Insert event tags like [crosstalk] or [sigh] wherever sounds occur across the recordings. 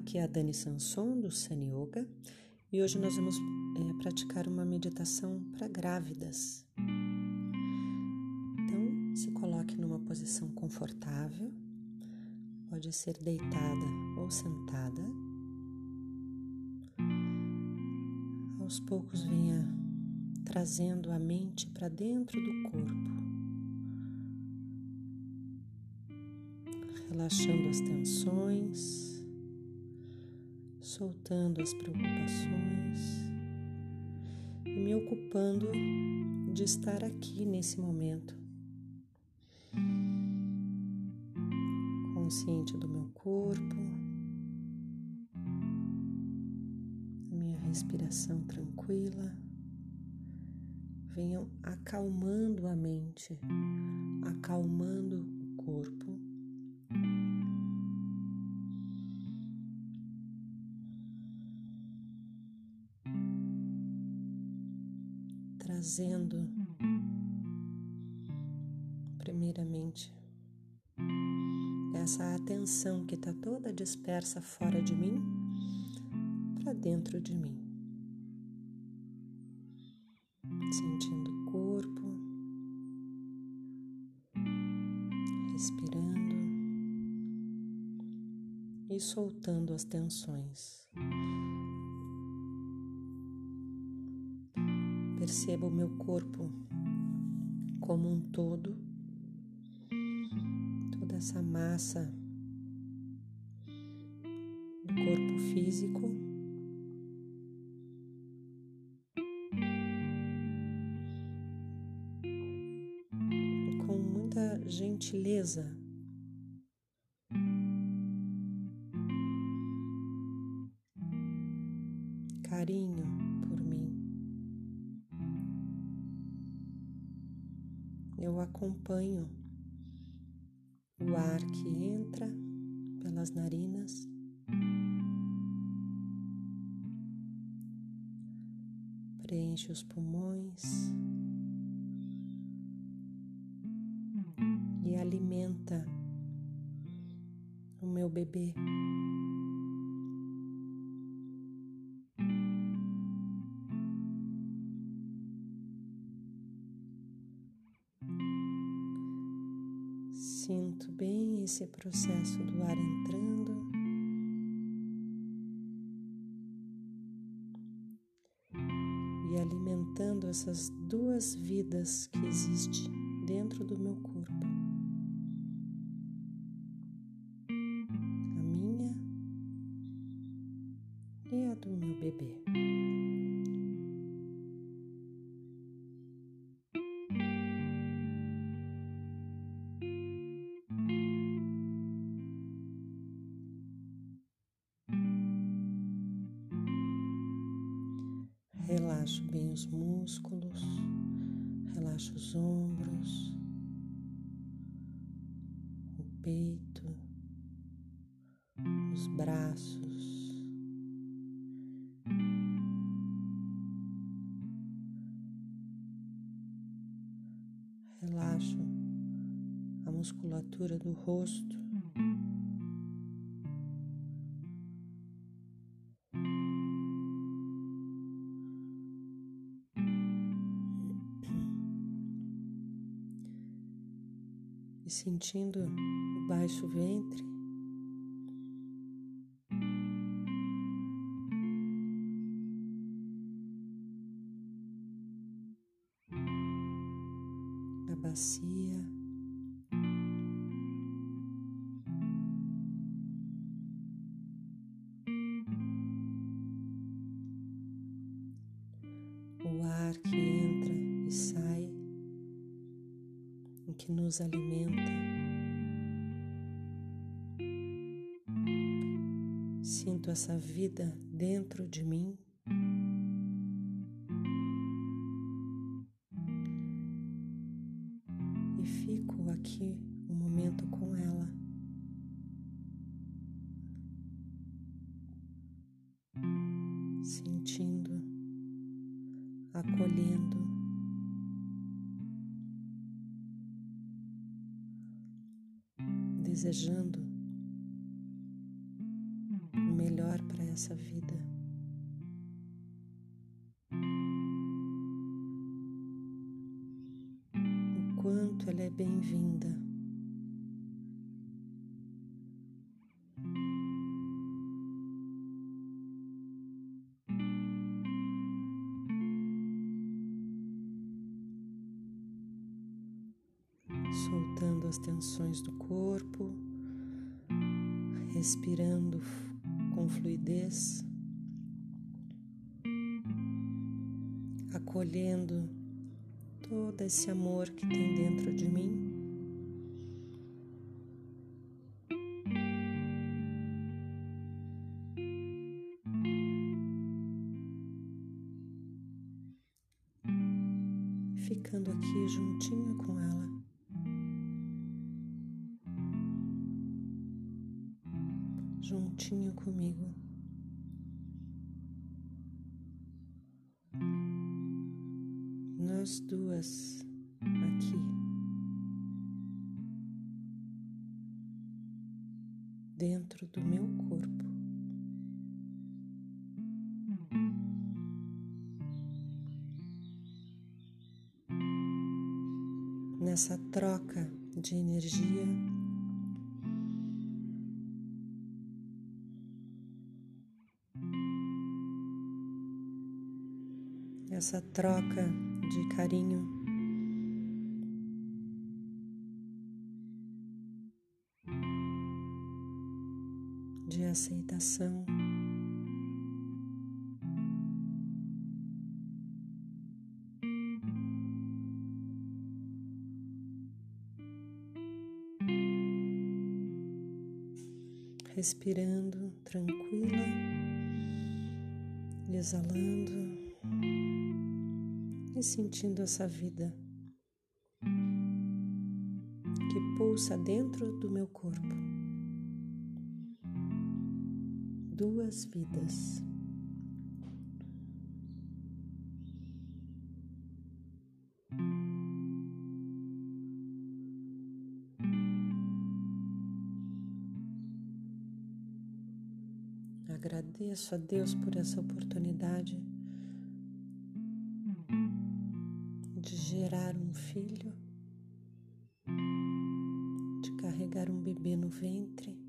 aqui é a Dani Sanson do Sun Yoga e hoje nós vamos é, praticar uma meditação para grávidas. Então, se coloque numa posição confortável, pode ser deitada ou sentada. Aos poucos venha trazendo a mente para dentro do corpo. relaxando as tensões, soltando as preocupações e me ocupando de estar aqui nesse momento, consciente do meu corpo, minha respiração tranquila. Venham acalmando a mente, acalmando o corpo trazendo, primeiramente, essa atenção que está toda dispersa fora de mim para dentro de mim. Sentindo o corpo, respirando e soltando as tensões. Perceba o meu corpo como um todo, toda essa massa do corpo físico. Com muita gentileza, acompanho o ar que entra pelas narinas. Preenche os pulmões e alimenta o meu bebê. Processo do ar entrando. E alimentando essas duas vidas que existem dentro do meu corpo. Os ombros, o peito, os braços. Relaxo a musculatura do rosto. Sentindo o baixo ventre. A bacia. O ar que entra e sai que nos alimenta. Essa vida dentro de mim. E fico aqui um momento com ela. Sentindo, acolhendo. desejando quanto ela é bem-vinda. Ficando aqui juntinho com ela. juntinho comigo. Nessa troca de energia essa troca de carinho. Respirando tranquila, exalando e sentindo essa vida que pulsa dentro do meu corpo. Duas vidas. Agradeço a Deus por essa oportunidade gerar um filho, de carregar um bebê no ventre.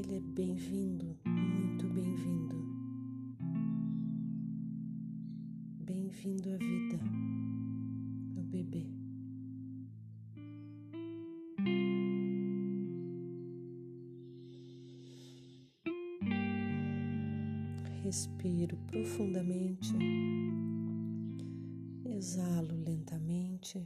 Ele é bem-vindo, muito bem-vindo. bem-vindo à vida, meu bebê. Respiro profundamente, exalo lentamente.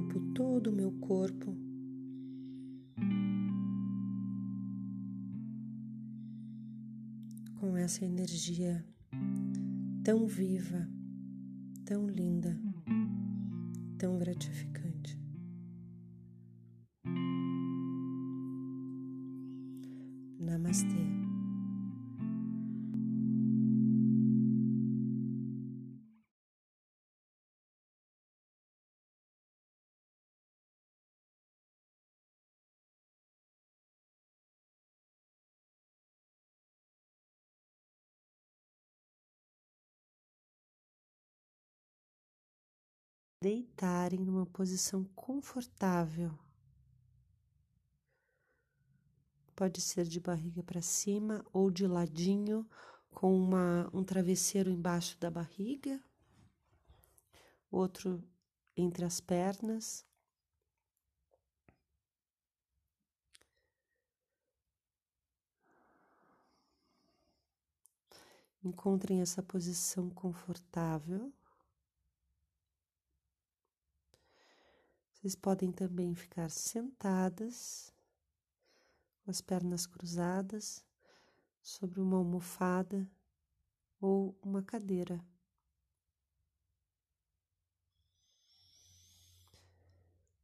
Ocupo todo o meu corpo. Com essa energia tão viva, tão linda, tão gratificante. Namastê. Deitarem numa posição confortável. Pode ser de barriga para cima ou de ladinho, com uma, um travesseiro embaixo da barriga, outro entre as pernas. Encontrem essa posição confortável. Vocês podem também ficar sentadas, com as pernas cruzadas, sobre uma almofada ou uma cadeira.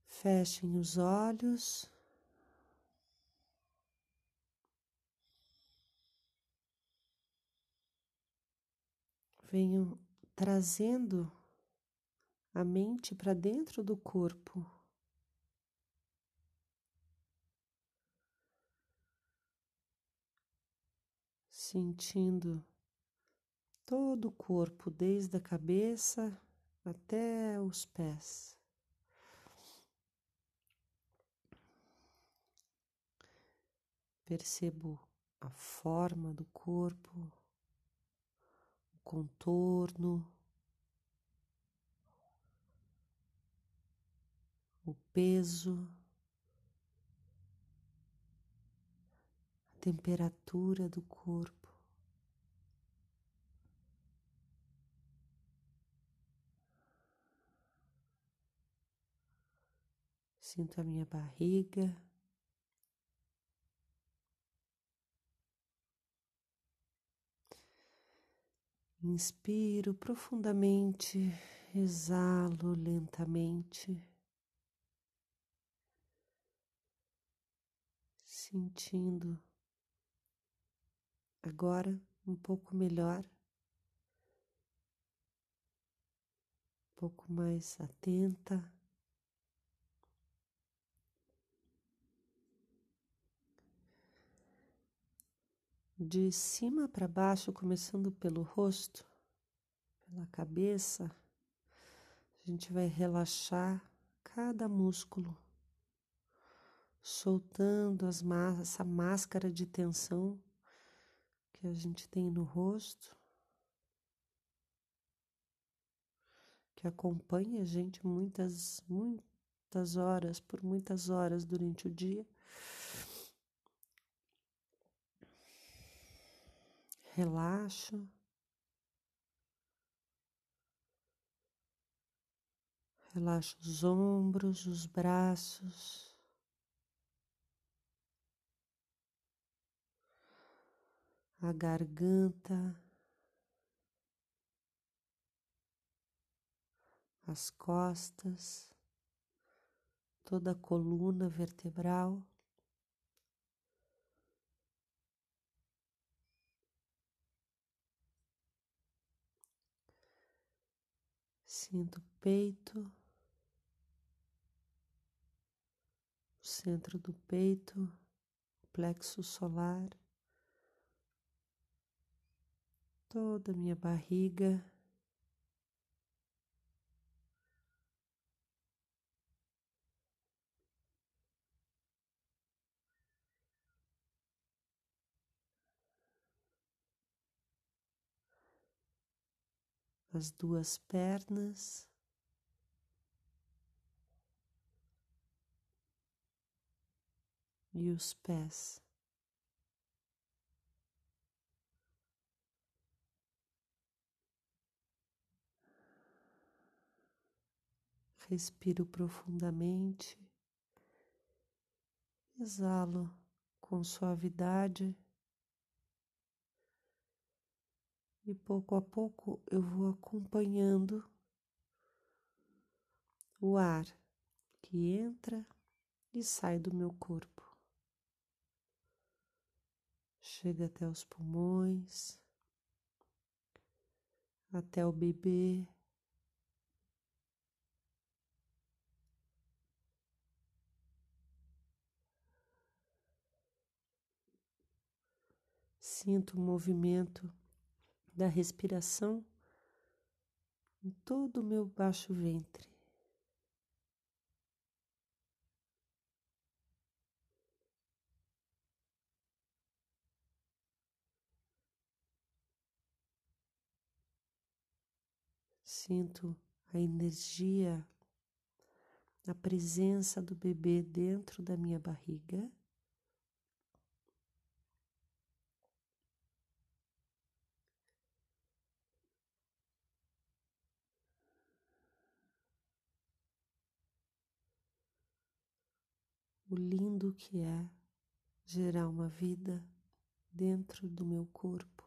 Fechem os olhos. Venham trazendo a mente para dentro do corpo. Sentindo todo o corpo, desde a cabeça até os pés. Percebo a forma do corpo, o contorno, o peso, a temperatura do corpo. Sinto a minha barriga. Inspiro profundamente, exalo lentamente, sentindo agora um pouco melhor, um pouco mais atenta. de cima para baixo, começando pelo rosto, pela cabeça, a gente vai relaxar cada músculo, soltando essa máscara de tensão que a gente tem no rosto, que acompanha a gente muitas, muitas horas, por muitas horas durante o dia. relaxo. Relaxo os ombros, os braços. A garganta, as costas, toda a coluna vertebral. Sinto o peito, o centro do peito, plexo solar, toda a minha barriga. as duas pernas. E os pés. Respiro profundamente, exalo com suavidade. e pouco a pouco eu vou acompanhando o ar que entra e sai do meu corpo. Chega até os pulmões, até o bebê. Sinto o movimento da respiração em todo o meu baixo ventre. Sinto a energia, a presença do bebê dentro da minha barriga. O lindo que é gerar uma vida dentro do meu corpo.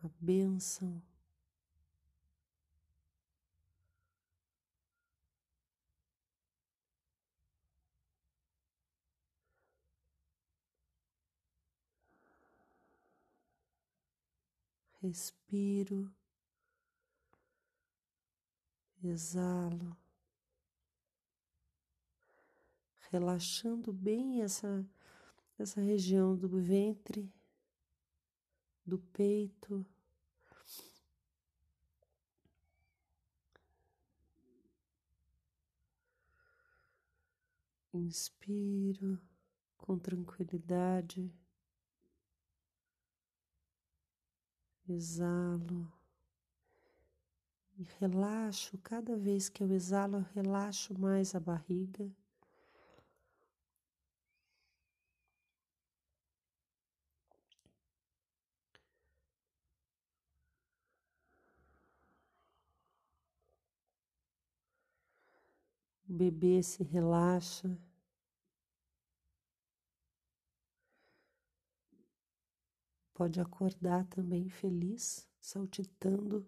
A bênção respiro, exalo, relaxando bem essa, essa região do ventre, do peito. Inspiro com tranquilidade. Exalo e relaxo. Cada vez que eu exalo, eu relaxo mais a barriga. O bebê se relaxa. Pode acordar também feliz, saltitando.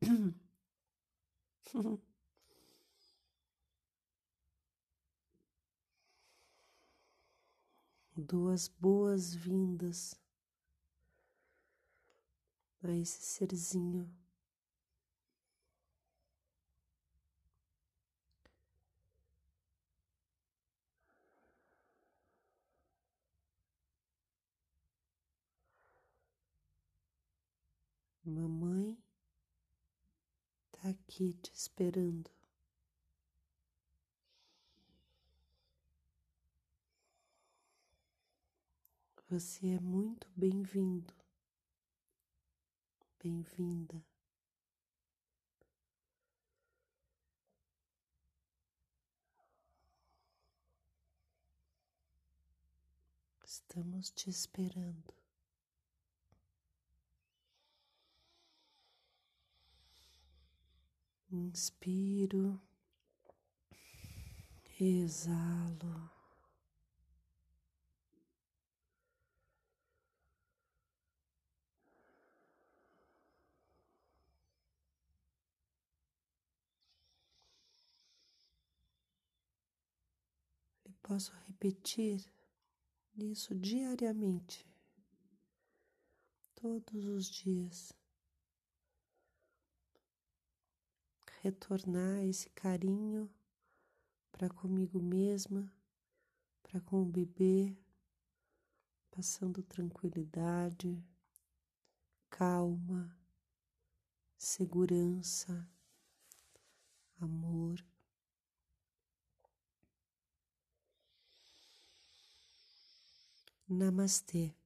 [coughs] Duas boas-vindas a esse serzinho. Mamãe tá aqui te esperando. Você é muito bem-vindo, bem-vinda. Estamos te esperando. Inspiro, exalo. E posso repetir isso diariamente, todos os dias. Retornar esse carinho para comigo mesma, para com o bebê, passando tranquilidade, calma, segurança, amor. Namastê.